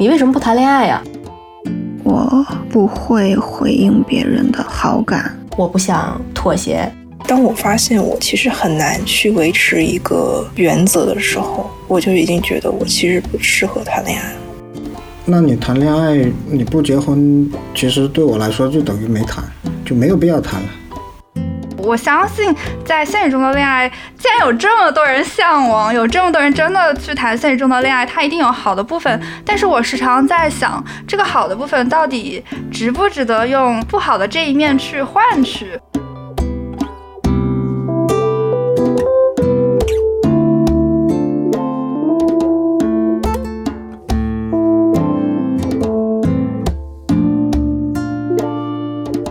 你为什么不谈恋爱呀？我不会回应别人的好感，我不想妥协。当我发现我其实很难去维持一个原则的时候，我就已经觉得我其实不适合谈恋爱。那你谈恋爱你不结婚，其实对我来说就等于没谈，就没有必要谈了。我相信，在现实中的恋爱，既然有这么多人向往，有这么多人真的去谈现实中的恋爱，它一定有好的部分。但是我时常在想，这个好的部分到底值不值得用不好的这一面去换取？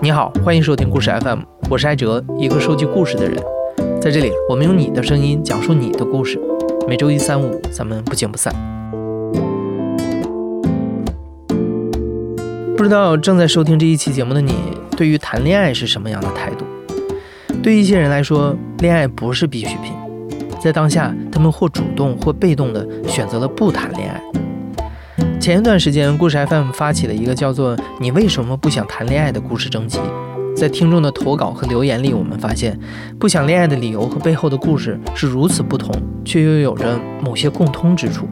你好，欢迎收听故事 FM，我是艾哲，一个收集故事的人。在这里，我们用你的声音讲述你的故事。每周一、三、五，咱们不见不散。不知道正在收听这一期节目的你，对于谈恋爱是什么样的态度？对一些人来说，恋爱不是必需品，在当下，他们或主动或被动的选择了不谈恋爱。前一段时间，故事 FM 发起了一个叫做“你为什么不想谈恋爱”的故事征集。在听众的投稿和留言里，我们发现，不想恋爱的理由和背后的故事是如此不同，却又有着某些共通之处。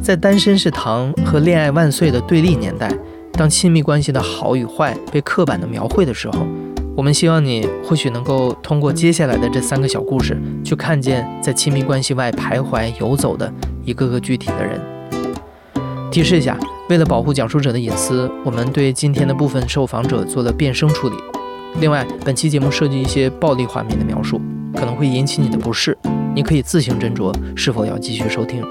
在单身是糖和恋爱万岁的对立年代，当亲密关系的好与坏被刻板的描绘的时候，我们希望你或许能够通过接下来的这三个小故事，去看见在亲密关系外徘徊游走的一个个具体的人。提示一下，为了保护讲述者的隐私，我们对今天的部分受访者做了变声处理。另外，本期节目涉及一些暴力画面的描述，可能会引起你的不适，你可以自行斟酌是否要继续收听。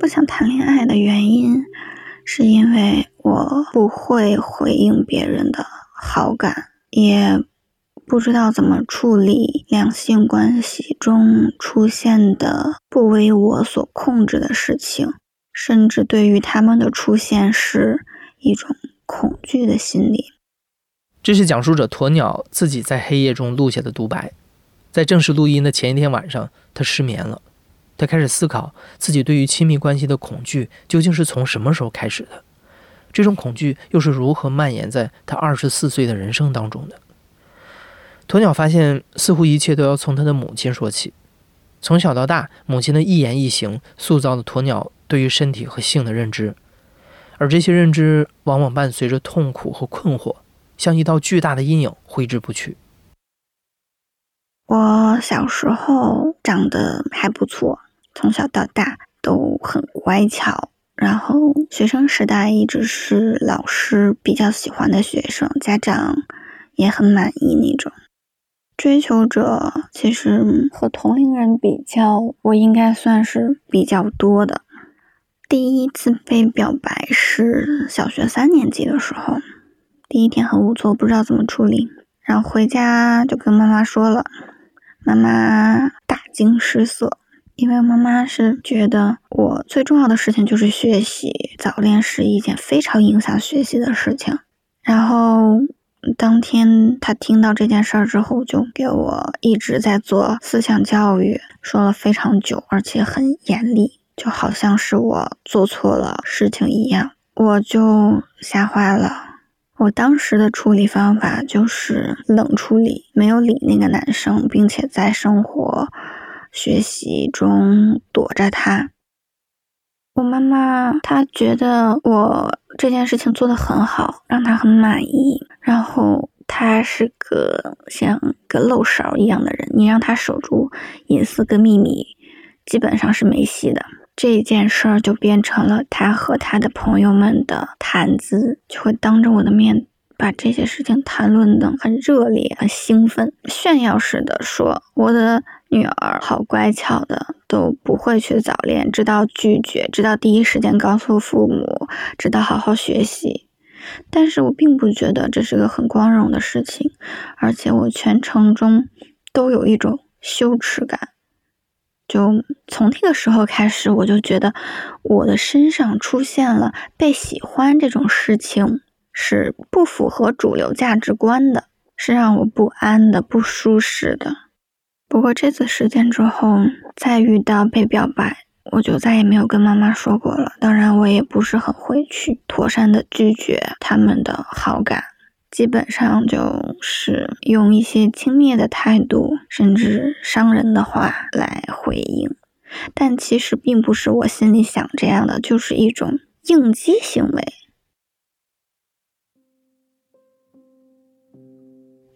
不想谈恋爱的原因，是因为我不会回应别人的好感，也。不知道怎么处理两性关系中出现的不为我所控制的事情，甚至对于他们的出现是一种恐惧的心理。这是讲述者鸵鸟自己在黑夜中录下的独白。在正式录音的前一天晚上，他失眠了。他开始思考自己对于亲密关系的恐惧究竟是从什么时候开始的，这种恐惧又是如何蔓延在他二十四岁的人生当中的。鸵鸟发现，似乎一切都要从他的母亲说起。从小到大，母亲的一言一行塑造了鸵鸟对于身体和性的认知，而这些认知往往伴随着痛苦和困惑，像一道巨大的阴影挥之不去。我小时候长得还不错，从小到大都很乖巧，然后学生时代一直是老师比较喜欢的学生，家长也很满意那种。追求者其实和同龄人比较，我应该算是比较多的。第一次被表白是小学三年级的时候，第一天很无措，不知道怎么处理，然后回家就跟妈妈说了，妈妈大惊失色，因为妈妈是觉得我最重要的事情就是学习，早恋是一件非常影响学习的事情，然后。当天他听到这件事儿之后，就给我一直在做思想教育，说了非常久，而且很严厉，就好像是我做错了事情一样，我就吓坏了。我当时的处理方法就是冷处理，没有理那个男生，并且在生活、学习中躲着他。我妈妈她觉得我这件事情做得很好，让她很满意。然后她是个像个漏勺一样的人，你让她守住隐私跟秘密，基本上是没戏的。这件事儿就变成了他和他的朋友们的谈资，就会当着我的面把这些事情谈论的很热烈、很兴奋，炫耀似的说我的。女儿好乖巧的，都不会去早恋，知道拒绝，知道第一时间告诉父母，知道好好学习。但是我并不觉得这是个很光荣的事情，而且我全程中都有一种羞耻感。就从那个时候开始，我就觉得我的身上出现了被喜欢这种事情是不符合主流价值观的，是让我不安的、不舒适的。不过这次事件之后，再遇到被表白，我就再也没有跟妈妈说过了。当然，我也不是很会去妥善的拒绝他们的好感，基本上就是用一些轻蔑的态度，甚至伤人的话来回应。但其实并不是我心里想这样的，就是一种应激行为。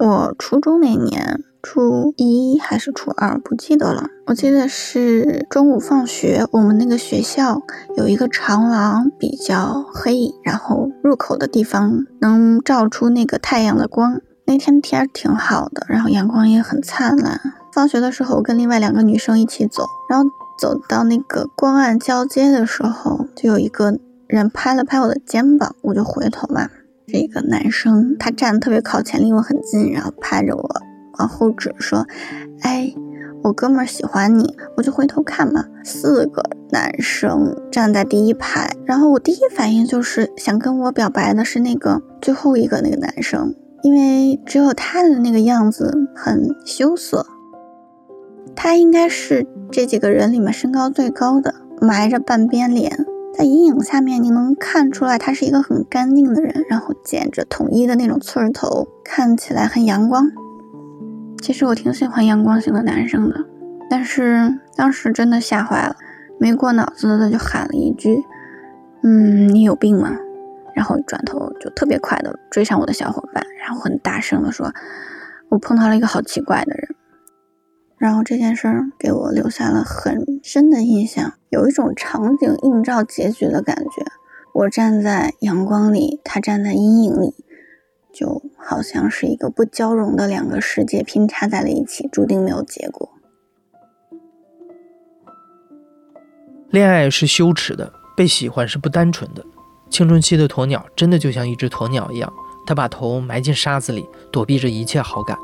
我初中那年。初一还是初二，不记得了。我记得是中午放学，我们那个学校有一个长廊，比较黑，然后入口的地方能照出那个太阳的光。那天天挺好的，然后阳光也很灿烂。放学的时候，我跟另外两个女生一起走，然后走到那个光暗交接的时候，就有一个人拍了拍我的肩膀，我就回头嘛，是一个男生，他站得特别靠前，离我很近，然后拍着我。往后指说：“哎，我哥们儿喜欢你。”我就回头看嘛，四个男生站在第一排，然后我第一反应就是想跟我表白的是那个最后一个那个男生，因为只有他的那个样子很羞涩，他应该是这几个人里面身高最高的，埋着半边脸，在阴影下面你能看出来他是一个很干净的人，然后剪着统一的那种寸头，看起来很阳光。其实我挺喜欢阳光型的男生的，但是当时真的吓坏了，没过脑子的就喊了一句：“嗯，你有病吗？”然后转头就特别快的追上我的小伙伴，然后很大声的说：“我碰到了一个好奇怪的人。”然后这件事儿给我留下了很深的印象，有一种场景映照结局的感觉。我站在阳光里，他站在阴影里。就好像是一个不交融的两个世界拼插在了一起，注定没有结果。恋爱是羞耻的，被喜欢是不单纯的。青春期的鸵鸟真的就像一只鸵鸟一样，它把头埋进沙子里，躲避着一切好感。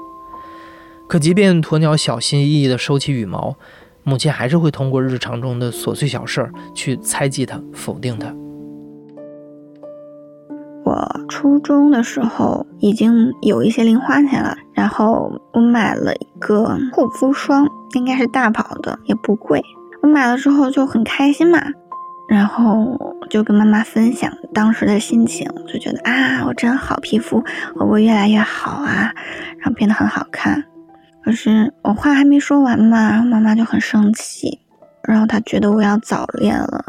可即便鸵鸟小心翼翼地收起羽毛，母亲还是会通过日常中的琐碎小事儿去猜忌它，否定它。我初中的时候已经有一些零花钱了，然后我买了一个护肤霜，应该是大宝的，也不贵。我买了之后就很开心嘛，然后就跟妈妈分享当时的心情，就觉得啊，我真好，皮肤会不会越来越好啊？然后变得很好看。可是我话还没说完嘛，妈妈就很生气，然后她觉得我要早恋了，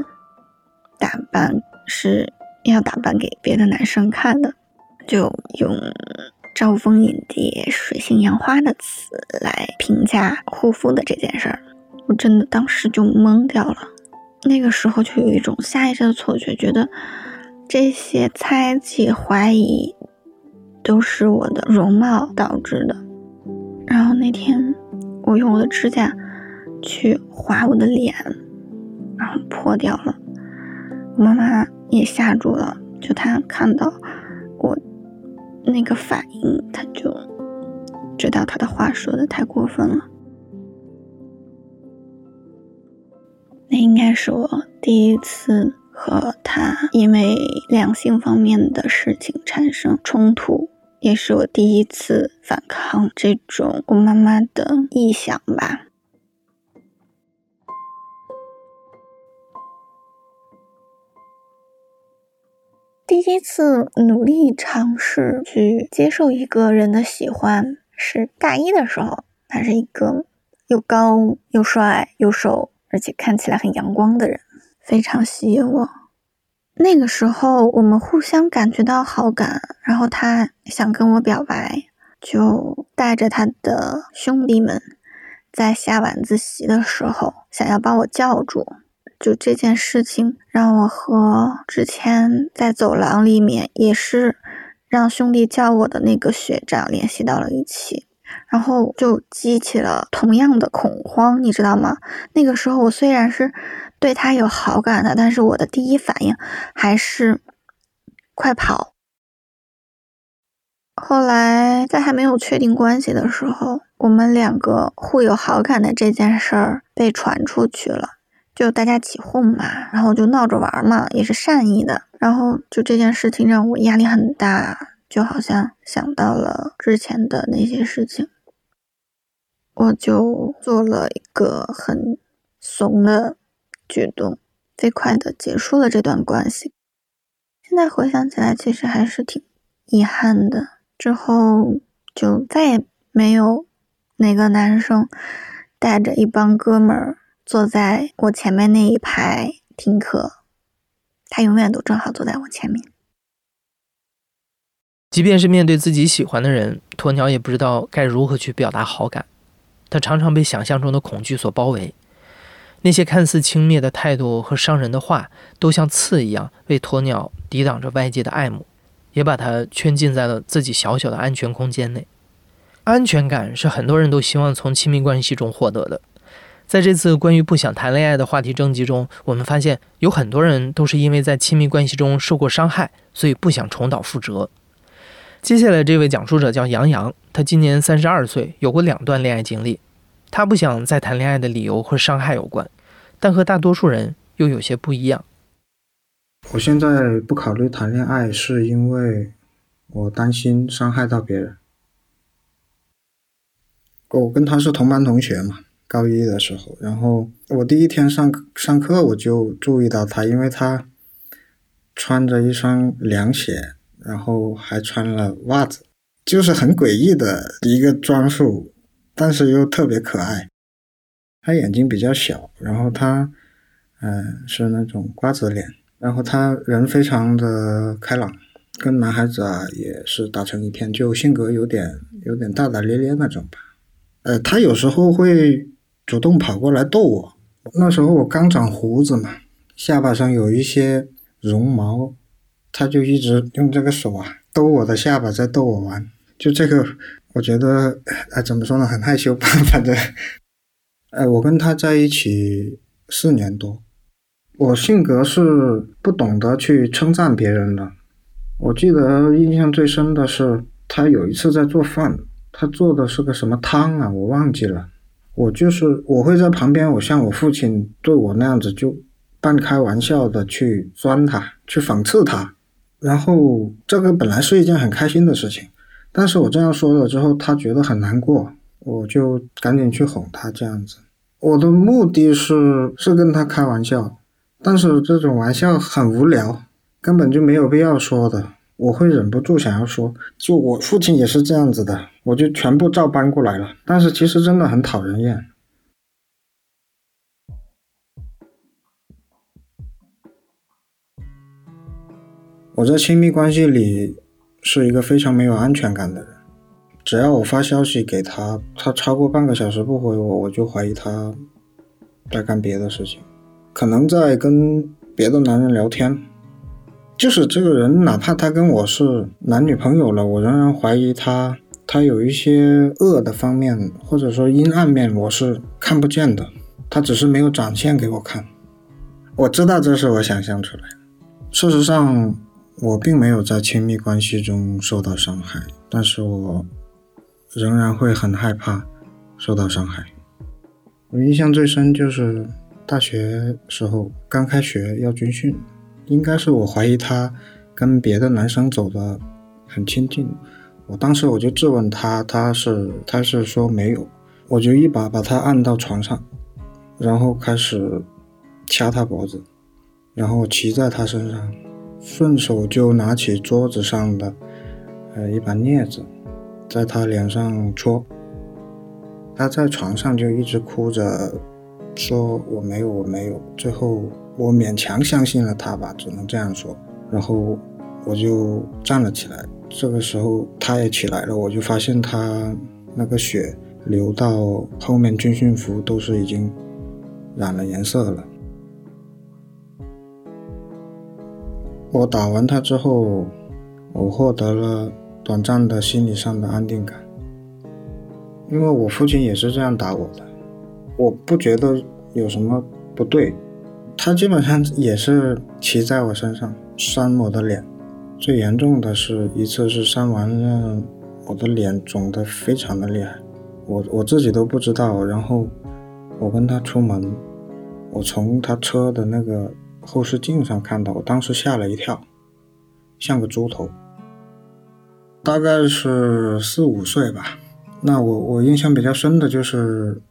打扮是。要打扮给别的男生看的，就用“招蜂引蝶、水性杨花”的词来评价护肤的这件事儿，我真的当时就懵掉了。那个时候就有一种下意识的错觉，觉得这些猜忌、怀疑都是我的容貌导致的。然后那天我用我的指甲去划我的脸，然后破掉了。我妈妈。也吓住了，就他看到我那个反应，他就知道他的话说的太过分了。那应该是我第一次和他因为两性方面的事情产生冲突，也是我第一次反抗这种我妈妈的臆想吧。第一次努力尝试去接受一个人的喜欢，是大一的时候。他是一个又高又帅又瘦，而且看起来很阳光的人，非常吸引我。那个时候，我们互相感觉到好感，然后他想跟我表白，就带着他的兄弟们，在下晚自习的时候，想要把我叫住。就这件事情，让我和之前在走廊里面也是让兄弟叫我的那个学长联系到了一起，然后就激起了同样的恐慌，你知道吗？那个时候我虽然是对他有好感的，但是我的第一反应还是快跑。后来在还没有确定关系的时候，我们两个互有好感的这件事儿被传出去了。就大家起哄嘛，然后就闹着玩嘛，也是善意的。然后就这件事情让我压力很大，就好像想到了之前的那些事情。我就做了一个很怂的举动，飞快的结束了这段关系。现在回想起来，其实还是挺遗憾的。之后就再也没有哪个男生带着一帮哥们儿坐在我前面那一排听课，他永远都正好坐在我前面。即便是面对自己喜欢的人，鸵鸟也不知道该如何去表达好感。他常常被想象中的恐惧所包围，那些看似轻蔑的态度和伤人的话，都像刺一样为鸵鸟抵挡着外界的爱慕，也把他圈禁在了自己小小的安全空间内。安全感是很多人都希望从亲密关系中获得的。在这次关于不想谈恋爱的话题征集中，我们发现有很多人都是因为在亲密关系中受过伤害，所以不想重蹈覆辙。接下来这位讲述者叫杨洋，他今年三十二岁，有过两段恋爱经历。他不想再谈恋爱的理由和伤害有关，但和大多数人又有些不一样。我现在不考虑谈恋爱，是因为我担心伤害到别人。我跟他是同班同学嘛，高一的时候，然后我第一天上上课我就注意到他，因为他穿着一双凉鞋。然后还穿了袜子，就是很诡异的一个装束，但是又特别可爱。他眼睛比较小，然后他，嗯，是那种瓜子脸，然后他人非常的开朗，跟男孩子啊也是打成一片，就性格有点有点大大咧咧那种吧。呃，他有时候会主动跑过来逗我，那时候我刚长胡子嘛，下巴上有一些绒毛。他就一直用这个手啊逗我的下巴，在逗我玩。就这个，我觉得，哎，怎么说呢，很害羞吧。反正，哎，我跟他在一起四年多，我性格是不懂得去称赞别人的。我记得印象最深的是，他有一次在做饭，他做的是个什么汤啊，我忘记了。我就是我会在旁边，我像我父亲对我那样子，就半开玩笑的去钻他，去讽刺他。然后这个本来是一件很开心的事情，但是我这样说了之后，他觉得很难过，我就赶紧去哄他这样子。我的目的是是跟他开玩笑，但是这种玩笑很无聊，根本就没有必要说的。我会忍不住想要说，就我父亲也是这样子的，我就全部照搬过来了。但是其实真的很讨人厌。我在亲密关系里是一个非常没有安全感的人。只要我发消息给他，他超过半个小时不回我，我就怀疑他在干别的事情，可能在跟别的男人聊天。就是这个人，哪怕他跟我是男女朋友了，我仍然怀疑他，他有一些恶的方面，或者说阴暗面，我是看不见的。他只是没有展现给我看。我知道这是我想象出来的。事实上。我并没有在亲密关系中受到伤害，但是我仍然会很害怕受到伤害。我印象最深就是大学时候刚开学要军训，应该是我怀疑他跟别的男生走的很亲近，我当时我就质问他，他是他是说没有，我就一把把他按到床上，然后开始掐他脖子，然后骑在他身上。顺手就拿起桌子上的，呃，一把镊子，在他脸上戳。他在床上就一直哭着，说我没有，我没有。最后我勉强相信了他吧，只能这样说。然后我就站了起来，这个时候他也起来了，我就发现他那个血流到后面军训服都是已经染了颜色了。我打完他之后，我获得了短暂的心理上的安定感，因为我父亲也是这样打我的，我不觉得有什么不对。他基本上也是骑在我身上扇我的脸，最严重的是一次是扇完了，我的脸肿得非常的厉害，我我自己都不知道。然后我跟他出门，我从他车的那个。后视镜上看到，我当时吓了一跳，像个猪头。大概是四五岁吧，那我我印象比较深的就是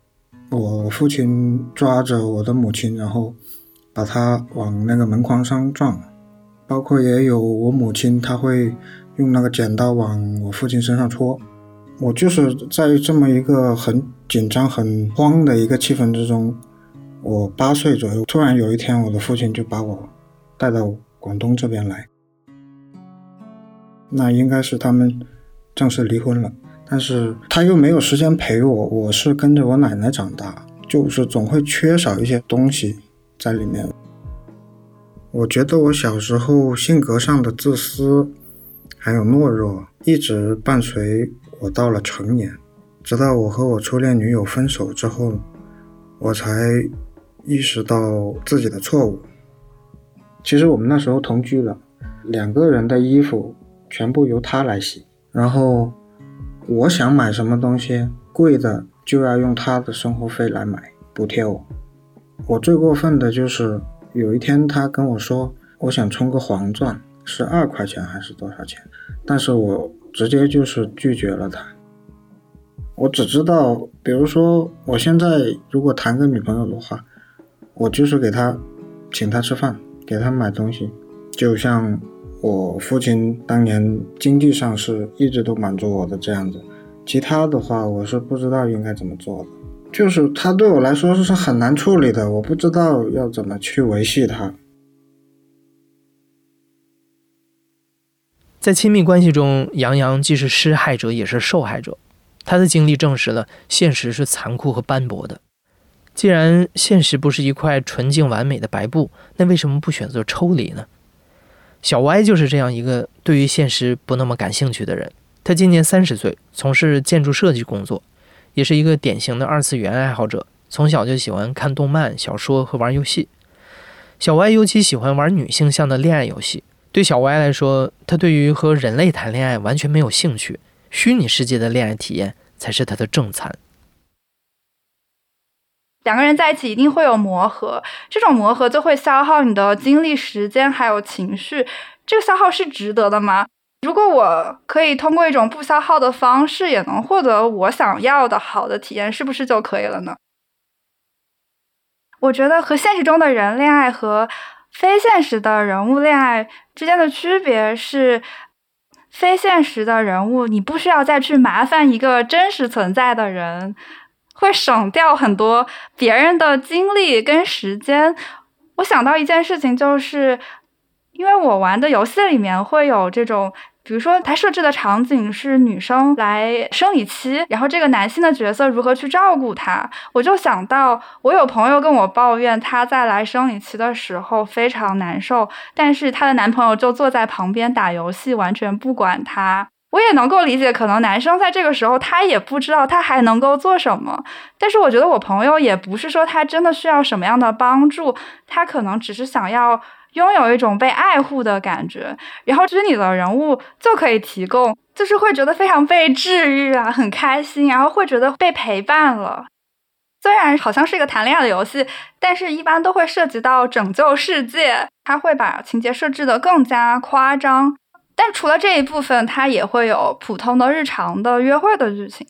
我父亲抓着我的母亲，然后把她往那个门框上撞，包括也有我母亲，她会用那个剪刀往我父亲身上戳。我就是在这么一个很紧张、很慌的一个气氛之中，我八岁左右，突然有一天，我的父亲就把我带到广东这边来。那应该是他们正式离婚了，但是他又没有时间陪我，我是跟着我奶奶长大，就是总会缺少一些东西在里面。我觉得我小时候性格上的自私还有懦弱，一直伴随。我到了成年，直到我和我初恋女友分手之后，我才意识到自己的错误。其实我们那时候同居了，两个人的衣服全部由他来洗，然后我想买什么东西贵的，就要用他的生活费来买补贴我。我最过分的就是有一天他跟我说，我想充个黄钻，是二块钱还是多少钱？但是我。直接就是拒绝了他。我只知道，比如说，我现在如果谈个女朋友的话，我就是给她请她吃饭，给她买东西，就像我父亲当年经济上是一直都满足我的这样子。其他的话，我是不知道应该怎么做的。就是他对我来说是很难处理的，我不知道要怎么去维系他。在亲密关系中，杨洋既是施害者，也是受害者。他的经历证实了现实是残酷和斑驳的。既然现实不是一块纯净完美的白布，那为什么不选择抽离呢？小歪就是这样一个对于现实不那么感兴趣的人。他今年三十岁，从事建筑设计工作，也是一个典型的二次元爱好者。从小就喜欢看动漫、小说和玩游戏。小歪尤其喜欢玩女性向的恋爱游戏。对小歪来说，他对于和人类谈恋爱完全没有兴趣，虚拟世界的恋爱体验才是他的正餐。两个人在一起一定会有磨合，这种磨合就会消耗你的精力、时间还有情绪，这个消耗是值得的吗？如果我可以通过一种不消耗的方式，也能获得我想要的好的体验，是不是就可以了呢？我觉得和现实中的人恋爱和。非现实的人物恋爱之间的区别是，非现实的人物你不需要再去麻烦一个真实存在的人，会省掉很多别人的精力跟时间。我想到一件事情，就是因为我玩的游戏里面会有这种。比如说，他设置的场景是女生来生理期，然后这个男性的角色如何去照顾她？我就想到，我有朋友跟我抱怨，她在来生理期的时候非常难受，但是她的男朋友就坐在旁边打游戏，完全不管她。我也能够理解，可能男生在这个时候他也不知道他还能够做什么，但是我觉得我朋友也不是说他真的需要什么样的帮助，他可能只是想要。拥有一种被爱护的感觉，然后虚拟的人物就可以提供，就是会觉得非常被治愈啊，很开心，然后会觉得被陪伴了。虽然好像是一个谈恋爱的游戏，但是一般都会涉及到拯救世界，它会把情节设置的更加夸张。但除了这一部分，它也会有普通的日常的约会的剧情。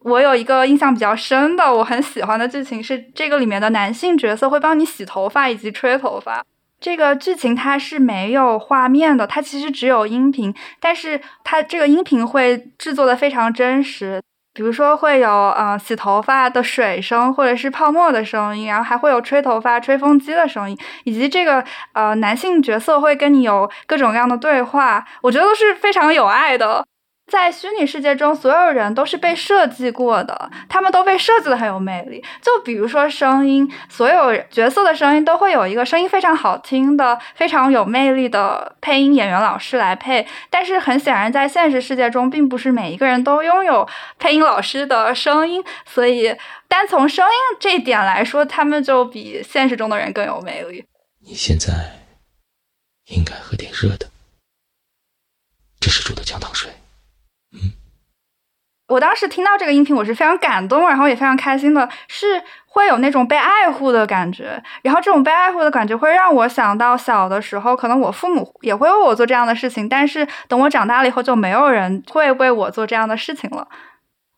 我有一个印象比较深的，我很喜欢的剧情是这个里面的男性角色会帮你洗头发以及吹头发。这个剧情它是没有画面的，它其实只有音频，但是它这个音频会制作的非常真实。比如说会有呃洗头发的水声，或者是泡沫的声音，然后还会有吹头发吹风机的声音，以及这个呃男性角色会跟你有各种各样的对话，我觉得都是非常有爱的。在虚拟世界中，所有人都是被设计过的，他们都被设计的很有魅力。就比如说声音，所有角色的声音都会有一个声音非常好听的、非常有魅力的配音演员老师来配。但是很显然，在现实世界中，并不是每一个人都拥有配音老师的声音，所以单从声音这一点来说，他们就比现实中的人更有魅力。你现在应该喝点热的，这是煮的姜糖水。我当时听到这个音频，我是非常感动，然后也非常开心的，是会有那种被爱护的感觉。然后这种被爱护的感觉会让我想到小的时候，可能我父母也会为我做这样的事情，但是等我长大了以后，就没有人会为我做这样的事情了。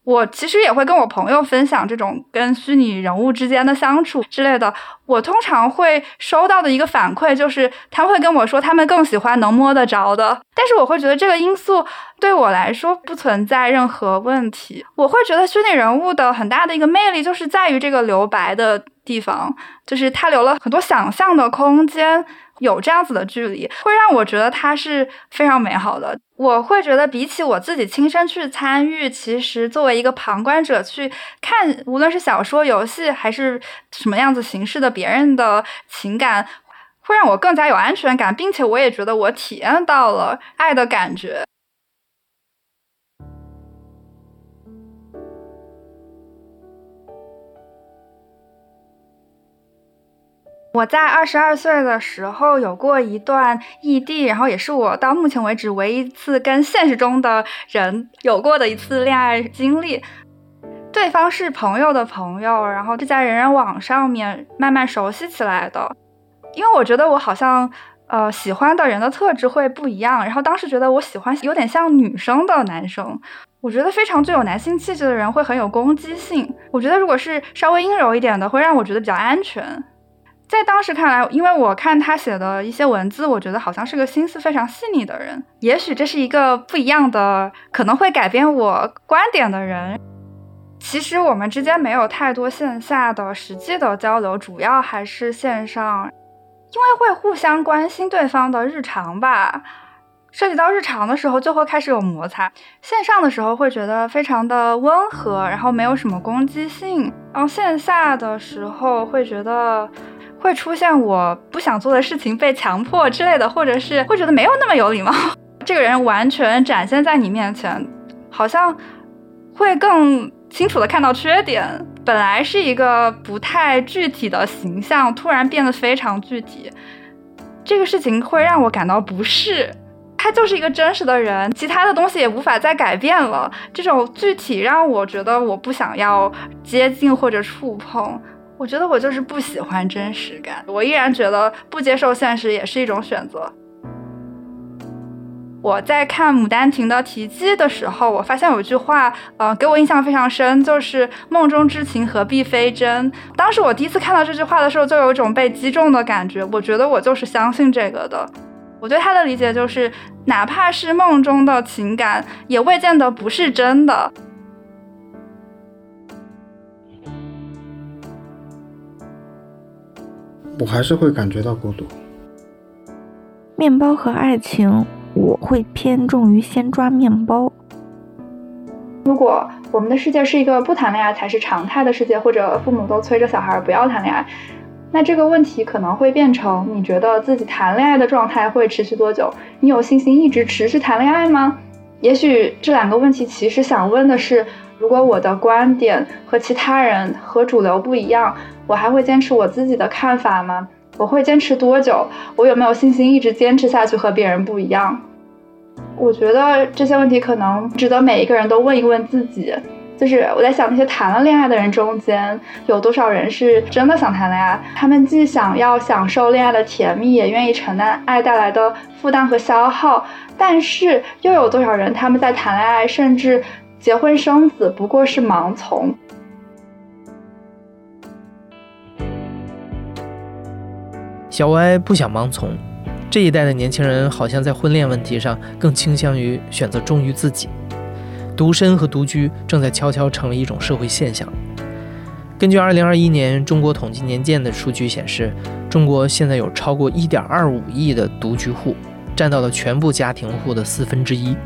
我其实也会跟我朋友分享这种跟虚拟人物之间的相处之类的。我通常会收到的一个反馈就是，他会跟我说他们更喜欢能摸得着的。但是我会觉得这个因素对我来说不存在任何问题。我会觉得虚拟人物的很大的一个魅力就是在于这个留白的地方，就是它留了很多想象的空间。有这样子的距离，会让我觉得它是非常美好的。我会觉得，比起我自己亲身去参与，其实作为一个旁观者去看，无论是小说、游戏还是什么样子形式的别人的情感，会让我更加有安全感，并且我也觉得我体验到了爱的感觉。我在二十二岁的时候有过一段异地，然后也是我到目前为止唯一一次跟现实中的人有过的一次恋爱经历。对方是朋友的朋友，然后是在人人网上面慢慢熟悉起来的。因为我觉得我好像呃喜欢的人的特质会不一样，然后当时觉得我喜欢有点像女生的男生。我觉得非常具有男性气质的人会很有攻击性。我觉得如果是稍微阴柔一点的，会让我觉得比较安全。在当时看来，因为我看他写的一些文字，我觉得好像是个心思非常细腻的人。也许这是一个不一样的，可能会改变我观点的人。其实我们之间没有太多线下的实际的交流，主要还是线上，因为会互相关心对方的日常吧。涉及到日常的时候，就会开始有摩擦。线上的时候会觉得非常的温和，然后没有什么攻击性。然后线下的时候会觉得。会出现我不想做的事情被强迫之类的，或者是会觉得没有那么有礼貌。这个人完全展现在你面前，好像会更清楚的看到缺点。本来是一个不太具体的形象，突然变得非常具体，这个事情会让我感到不适。他就是一个真实的人，其他的东西也无法再改变了。这种具体让我觉得我不想要接近或者触碰。我觉得我就是不喜欢真实感，我依然觉得不接受现实也是一种选择。我在看《牡丹亭》的题记的时候，我发现有一句话，呃，给我印象非常深，就是“梦中之情何必非真”。当时我第一次看到这句话的时候，就有一种被击中的感觉。我觉得我就是相信这个的。我对他的理解就是，哪怕是梦中的情感，也未见得不是真的。我还是会感觉到孤独。面包和爱情，我会偏重于先抓面包。如果我们的世界是一个不谈恋爱才是常态的世界，或者父母都催着小孩不要谈恋爱，那这个问题可能会变成：你觉得自己谈恋爱的状态会持续多久？你有信心一直持续谈恋爱吗？也许这两个问题其实想问的是：如果我的观点和其他人和主流不一样。我还会坚持我自己的看法吗？我会坚持多久？我有没有信心一直坚持下去和别人不一样？我觉得这些问题可能值得每一个人都问一问自己。就是我在想，那些谈了恋爱的人中间，有多少人是真的想谈恋爱？他们既想要享受恋爱的甜蜜，也愿意承担爱带来的负担和消耗。但是又有多少人，他们在谈恋爱，甚至结婚生子，不过是盲从？小歪不想盲从，这一代的年轻人好像在婚恋问题上更倾向于选择忠于自己。独身和独居正在悄悄成为一种社会现象。根据2021年中国统计年鉴的数据显示，中国现在有超过1.25亿的独居户，占到了全部家庭户的四分之一。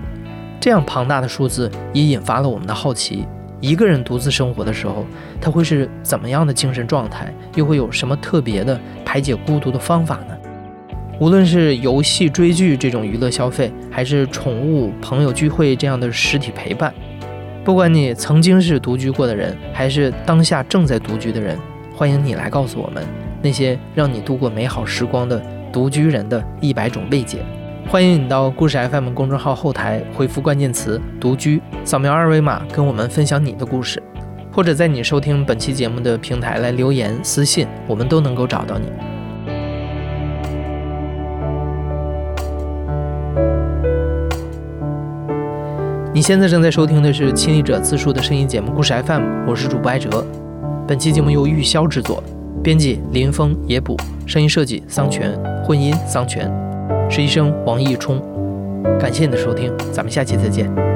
这样庞大的数字也引发了我们的好奇。一个人独自生活的时候，他会是怎么样的精神状态？又会有什么特别的排解孤独的方法呢？无论是游戏、追剧这种娱乐消费，还是宠物、朋友聚会这样的实体陪伴，不管你曾经是独居过的人，还是当下正在独居的人，欢迎你来告诉我们那些让你度过美好时光的独居人的一百种慰藉。欢迎你到故事 FM 公众号后台回复关键词“独居”，扫描二维码跟我们分享你的故事，或者在你收听本期节目的平台来留言私信，我们都能够找到你。你现在正在收听的是亲历者自述的声音节目《故事 FM》，我是主播艾哲。本期节目由玉箫制作，编辑林峰、野捕，声音设计桑泉，混音桑泉，实习生王毅冲。感谢你的收听，咱们下期再见。